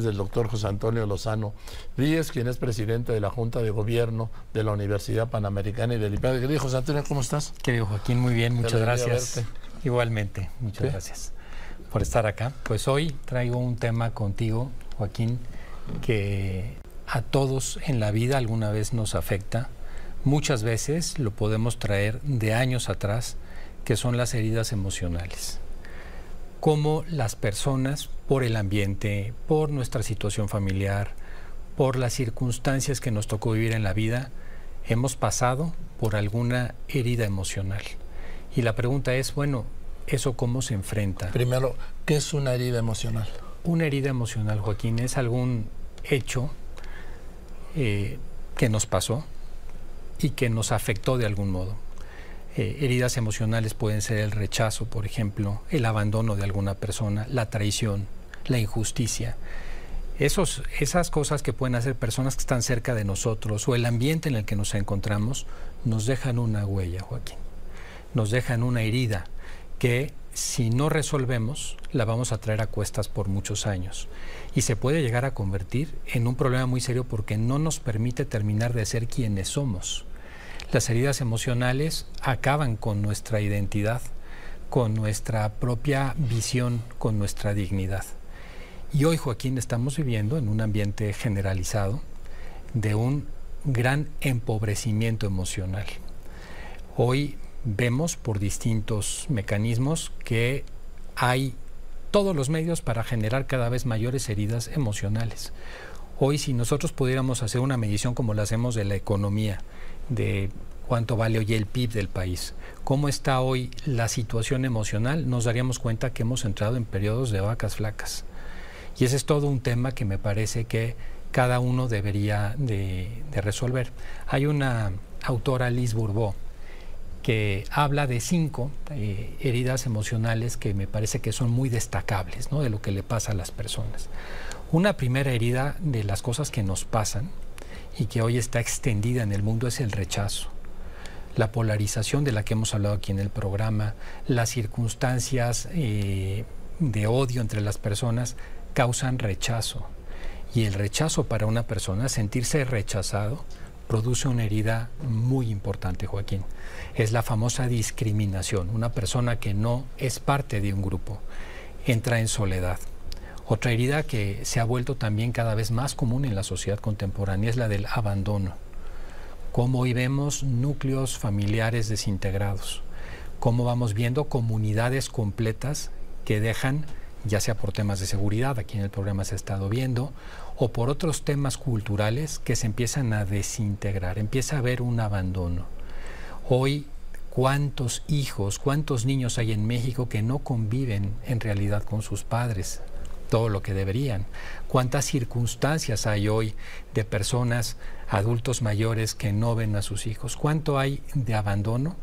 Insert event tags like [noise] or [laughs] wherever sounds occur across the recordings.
del doctor José Antonio Lozano Ríez, quien es presidente de la Junta de Gobierno de la Universidad Panamericana y del IPAD. Querido José Antonio, ¿cómo estás? Querido Joaquín, muy bien, muchas gracias. Igualmente, muchas gracias por estar acá. Pues hoy traigo un tema contigo, Joaquín, que a todos en la vida alguna vez nos afecta. Muchas veces lo podemos traer de años atrás, que son las heridas emocionales cómo las personas, por el ambiente, por nuestra situación familiar, por las circunstancias que nos tocó vivir en la vida, hemos pasado por alguna herida emocional. Y la pregunta es, bueno, ¿eso cómo se enfrenta? Primero, ¿qué es una herida emocional? Una herida emocional, Joaquín, es algún hecho eh, que nos pasó y que nos afectó de algún modo. Eh, heridas emocionales pueden ser el rechazo, por ejemplo, el abandono de alguna persona, la traición, la injusticia. Esos, esas cosas que pueden hacer personas que están cerca de nosotros o el ambiente en el que nos encontramos nos dejan una huella, Joaquín. Nos dejan una herida que si no resolvemos la vamos a traer a cuestas por muchos años y se puede llegar a convertir en un problema muy serio porque no nos permite terminar de ser quienes somos. Las heridas emocionales acaban con nuestra identidad, con nuestra propia visión, con nuestra dignidad. Y hoy, Joaquín, estamos viviendo en un ambiente generalizado de un gran empobrecimiento emocional. Hoy vemos por distintos mecanismos que hay todos los medios para generar cada vez mayores heridas emocionales. Hoy si nosotros pudiéramos hacer una medición como la hacemos de la economía, de cuánto vale hoy el PIB del país, cómo está hoy la situación emocional, nos daríamos cuenta que hemos entrado en periodos de vacas flacas. Y ese es todo un tema que me parece que cada uno debería de, resolver. Hay una autora, Liz Bourbeau, que habla de cinco eh, heridas emocionales que me parece que son muy destacables ¿no? de lo que le pasa a las personas. Una primera herida de las cosas que nos pasan y que hoy está extendida en el mundo es el rechazo. La polarización de la que hemos hablado aquí en el programa, las circunstancias eh, de odio entre las personas causan rechazo. Y el rechazo para una persona, sentirse rechazado, produce una herida muy importante, Joaquín. Es la famosa discriminación. Una persona que no es parte de un grupo entra en soledad. Otra herida que se ha vuelto también cada vez más común en la sociedad contemporánea es la del abandono. Cómo hoy vemos núcleos familiares desintegrados, cómo vamos viendo comunidades completas que dejan, ya sea por temas de seguridad, aquí en el programa se ha estado viendo, o por otros temas culturales que se empiezan a desintegrar, empieza a haber un abandono. Hoy cuántos hijos, cuántos niños hay en México que no conviven en realidad con sus padres, todo lo que deberían. ¿Cuántas circunstancias hay hoy de personas, adultos mayores que no ven a sus hijos? ¿Cuánto hay de abandono?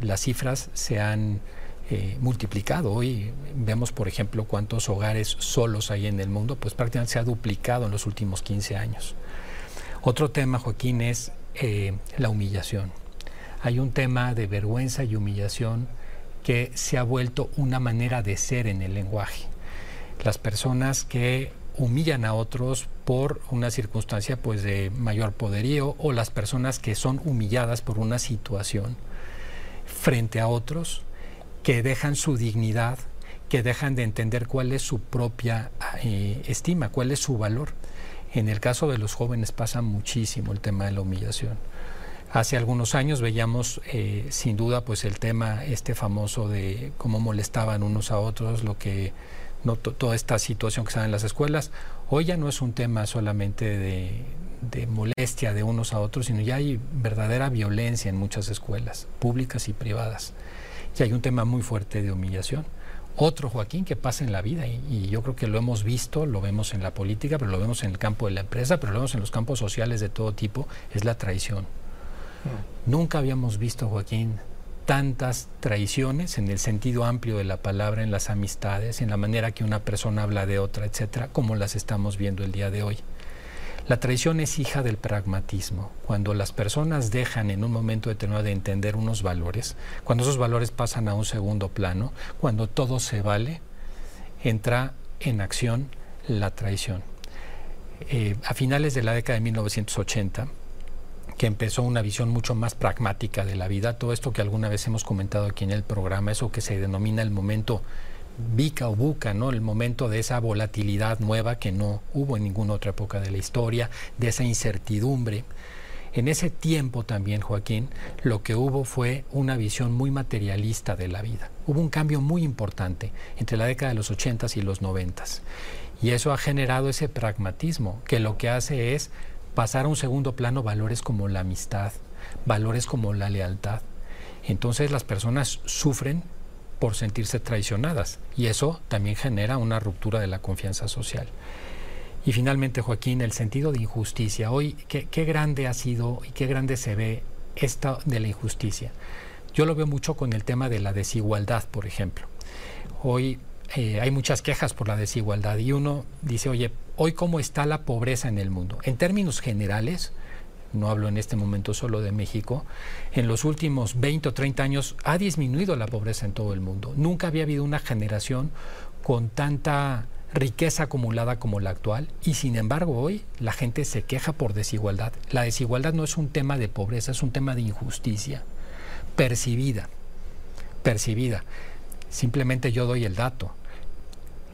Las cifras se han eh, multiplicado. Hoy vemos, por ejemplo, cuántos hogares solos hay en el mundo, pues prácticamente se ha duplicado en los últimos 15 años. Otro tema, Joaquín, es eh, la humillación. Hay un tema de vergüenza y humillación que se ha vuelto una manera de ser en el lenguaje las personas que humillan a otros por una circunstancia pues de mayor poderío o las personas que son humilladas por una situación frente a otros que dejan su dignidad, que dejan de entender cuál es su propia eh, estima, cuál es su valor. En el caso de los jóvenes pasa muchísimo el tema de la humillación. Hace algunos años veíamos eh, sin duda pues el tema este famoso de cómo molestaban unos a otros, lo que no toda esta situación que se da en las escuelas. Hoy ya no es un tema solamente de, de, molestia de unos a otros, sino ya hay verdadera violencia en muchas escuelas, públicas y privadas. Y hay un tema muy fuerte de humillación. Otro, Joaquín, que pasa en la vida, y, y, yo creo que lo hemos visto, lo vemos en la política, pero lo vemos en el campo de la empresa, pero lo vemos en los campos sociales de todo tipo, es la traición. Mm. Nunca habíamos visto, Joaquín, tantas traiciones en el sentido amplio de la palabra en las amistades, en la manera que una persona habla de otra, etcétera, como las estamos viendo el día de hoy. La traición es hija del pragmatismo. Cuando las personas dejan en un momento determinado de entender unos valores, cuando esos valores pasan a un segundo plano, cuando todo se vale, entra en acción la traición. eh, a finales de la década de 1980, que empezó una visión mucho más pragmática de la vida, todo esto que alguna vez hemos comentado aquí en el programa, eso que se denomina el momento bica o buca, ¿no? El momento de esa volatilidad nueva que no hubo en ninguna otra época de la historia, de esa incertidumbre. En ese tiempo también, Joaquín, lo que hubo fue una visión muy materialista de la vida. Hubo un cambio muy importante entre la década de los 80 y los 90 y eso ha generado ese pragmatismo que lo que hace es pasar a un segundo plano valores como la amistad, valores como la lealtad. Entonces las personas sufren por sentirse traicionadas y eso también genera una ruptura de la confianza social. Y finalmente, Joaquín, el sentido de injusticia. Hoy, ¿qué, grande ha sido y qué grande se ve esto de la injusticia? Yo lo veo mucho con el tema de la desigualdad, por ejemplo. Hoy eh, hay muchas quejas por la desigualdad y uno dice, oye, hoy cómo está la pobreza en el mundo. En términos generales, no hablo en este momento solo de México, en los últimos 20 o 30 años ha disminuido la pobreza en todo el mundo. Nunca había habido una generación con tanta riqueza acumulada como la actual y sin embargo hoy la gente se queja por desigualdad. La desigualdad no es un tema de pobreza, es un tema de injusticia percibida, percibida. Simplemente yo doy el dato.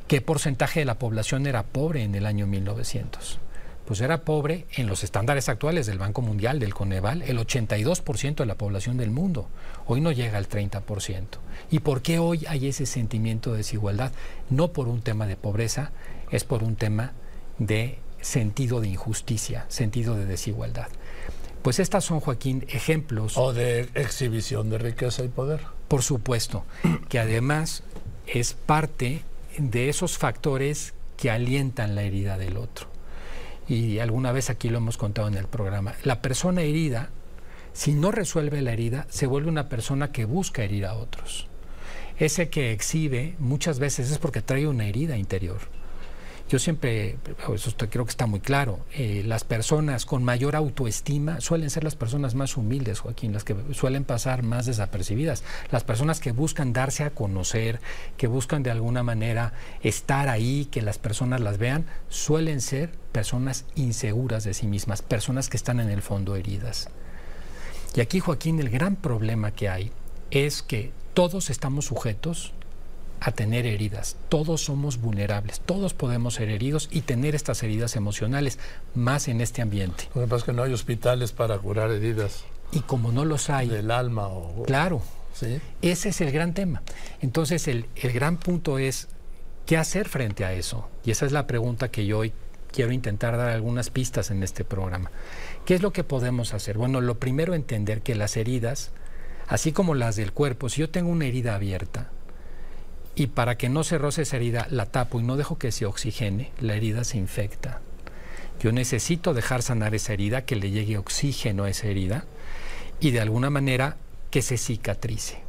¿Qué porcentaje de la población era pobre en el año 1900? Pues era pobre en los estándares actuales del Banco Mundial, del Coneval, el 82% de la población del mundo. Hoy no llega al 30%. ¿Y por qué hoy hay ese sentimiento de desigualdad? No por un tema de pobreza, es por un tema de sentido de injusticia, sentido de desigualdad. Pues estas son, Joaquín, ejemplos. O de exhibición de riqueza y poder. Por supuesto, que además es parte de esos factores que alientan la herida del otro. Y alguna vez aquí lo hemos contado en el programa. La persona herida, si no resuelve la herida, se vuelve una persona que busca herir a otros. Ese que exhibe muchas veces es porque trae una herida interior. Yo siempre, eso creo que está muy claro, eh, las personas con mayor autoestima suelen ser las personas más humildes, Joaquín, las que suelen pasar más desapercibidas, las personas que buscan darse a conocer, que buscan de alguna manera estar ahí, que las personas las vean, suelen ser personas inseguras de sí mismas, personas que están en el fondo heridas. Y aquí, Joaquín, el gran problema que hay es que todos estamos sujetos a tener heridas. Todos somos vulnerables, todos podemos ser heridos y tener estas heridas emocionales, más en este ambiente. Lo que pasa es que no hay hospitales para curar heridas. Y como no los hay... Del alma o... Claro. ¿sí? Ese es el gran tema. Entonces el, el gran punto es, ¿qué hacer frente a eso? Y esa es la pregunta que yo hoy quiero intentar dar algunas pistas en este programa. ¿Qué es lo que podemos hacer? Bueno, lo primero entender que las heridas, así como las del cuerpo, si yo tengo una herida abierta, y para que no se roce esa herida la tapo y no dejo que se oxigene, la herida se infecta. Yo necesito dejar sanar esa herida, que le llegue oxígeno a esa herida y de alguna manera que se cicatrice.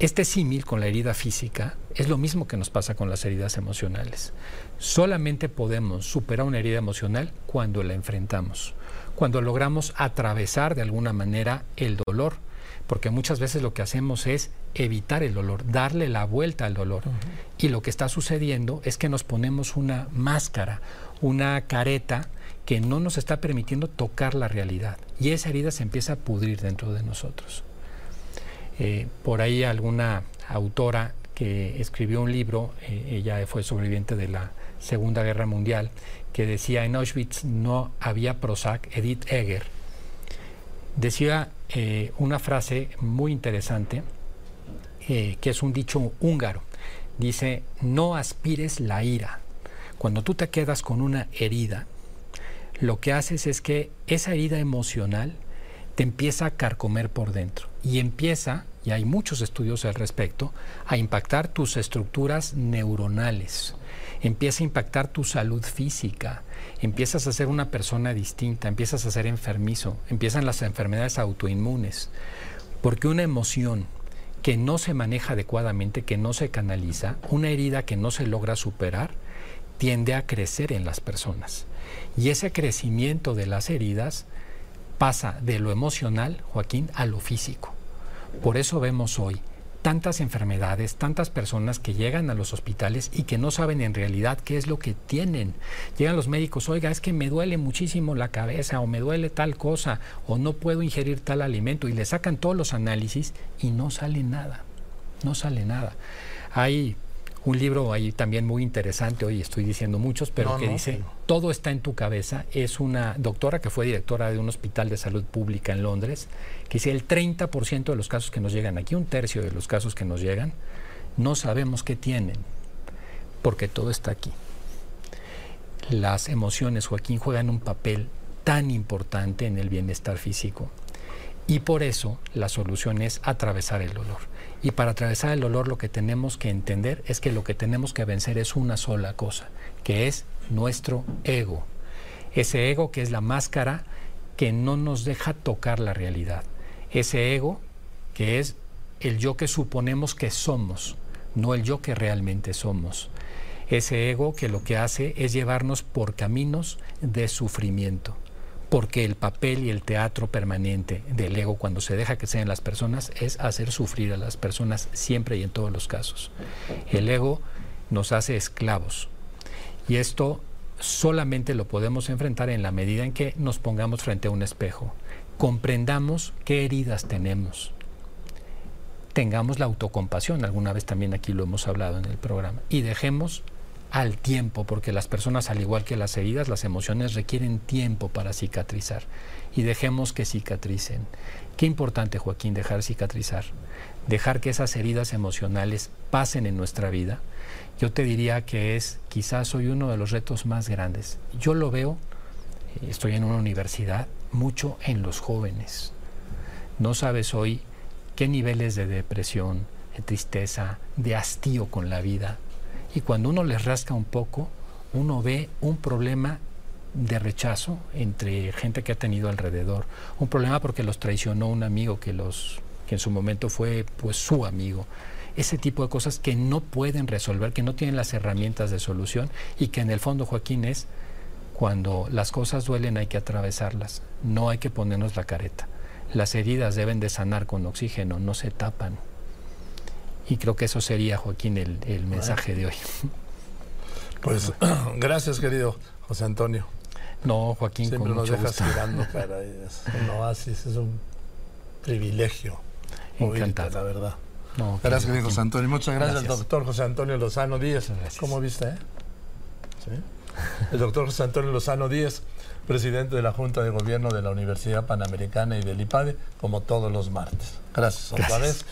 Este símil con la herida física es lo mismo que nos pasa con las heridas emocionales. Solamente podemos superar una herida emocional cuando la enfrentamos, cuando logramos atravesar de alguna manera el dolor, porque muchas veces lo que hacemos es evitar el dolor, darle la vuelta al dolor. Y lo que está sucediendo es que nos ponemos una máscara, una careta que no nos está permitiendo tocar la realidad. Y esa herida se empieza a pudrir dentro de nosotros. Eh, por ahí alguna autora que escribió un libro, eh, ella fue sobreviviente de la Segunda Guerra Mundial, que decía en Auschwitz no había Prozac, Edith Egger, decía eh, una frase muy interesante, eh, que es un dicho húngaro. Dice, no aspires la ira. Cuando tú te quedas con una herida, lo que haces es que esa herida emocional te empieza a carcomer por dentro. Y empieza, y hay muchos estudios al respecto, a impactar tus estructuras neuronales, empieza a impactar tu salud física, empiezas a ser una persona distinta, empiezas a ser enfermizo, empiezan las enfermedades autoinmunes, porque una emoción que no se maneja adecuadamente, que no se canaliza, una herida que no se logra superar, tiende a crecer en las personas. Y ese crecimiento de las heridas pasa de lo emocional, Joaquín, a lo físico. Por eso vemos hoy tantas enfermedades, tantas personas que llegan a los hospitales y que no saben en realidad qué es lo que tienen. Llegan los médicos, oiga, es que me duele muchísimo la cabeza o me duele tal cosa o no puedo ingerir tal alimento y le sacan todos los análisis y no sale nada, no sale nada. Hay un libro ahí también muy interesante, hoy estoy diciendo muchos, pero que dice, todo está en tu cabeza. Es una doctora que fue directora de un hospital de salud pública en Londres, que dice el 30% de los casos que nos llegan aquí, un tercio de los casos que nos llegan, no sabemos qué tienen, porque todo está aquí. Las emociones, Joaquín, juegan un papel tan importante en el bienestar físico. Y por eso la solución es atravesar el dolor. Y para atravesar el dolor lo que tenemos que entender es que lo que tenemos que vencer es una sola cosa, que es nuestro ego. Ese ego que es la máscara que no nos deja tocar la realidad. Ese ego que es el yo que suponemos que somos, no el yo que realmente somos. Ese ego que lo que hace es llevarnos por caminos de sufrimiento porque el papel y el teatro permanente del ego cuando se deja que sean las personas es hacer sufrir a las personas siempre y en todos los casos. El ego nos hace esclavos. Y esto solamente lo podemos enfrentar en la medida en que nos pongamos frente a un espejo, comprendamos qué heridas tenemos, tengamos la autocompasión, alguna vez también aquí lo hemos hablado en el programa, y dejemos al tiempo, porque las personas, al igual que las heridas, las emociones requieren tiempo para cicatrizar y dejemos que cicatricen. Qué importante, Joaquín, dejar cicatrizar, dejar que esas heridas emocionales pasen en nuestra vida. Yo te diría que es quizás hoy uno de los retos más grandes. Yo lo veo, eh, estoy en una universidad, mucho en los jóvenes. No sabes hoy qué niveles de depresión, de tristeza, de hastío con la vida y cuando uno les rasca un poco, uno ve un problema de rechazo entre gente que ha tenido alrededor, un problema porque los traicionó un amigo que los que en su momento fue pues su amigo. Ese tipo de cosas que no pueden resolver, que no tienen las herramientas de solución y que en el fondo Joaquín es cuando las cosas duelen hay que atravesarlas, no hay que ponernos la careta. Las heridas deben de sanar con oxígeno, no se tapan. Y creo que eso sería, Joaquín, el, mensaje de hoy. Pues [clears throat] gracias, querido José Antonio. No, Joaquín, Siempre nos dejas es un oasis, es un privilegio. Encantado. la verdad. gracias, querido José Antonio. Muchas gracias, al doctor José Antonio Lozano Díez. ¿Cómo viste? Eh? ¿Sí? [laughs] El doctor José Antonio Lozano Díez, presidente de la Junta de Gobierno de la Universidad Panamericana y del IPADE, como todos los martes. Gracias, otra vez.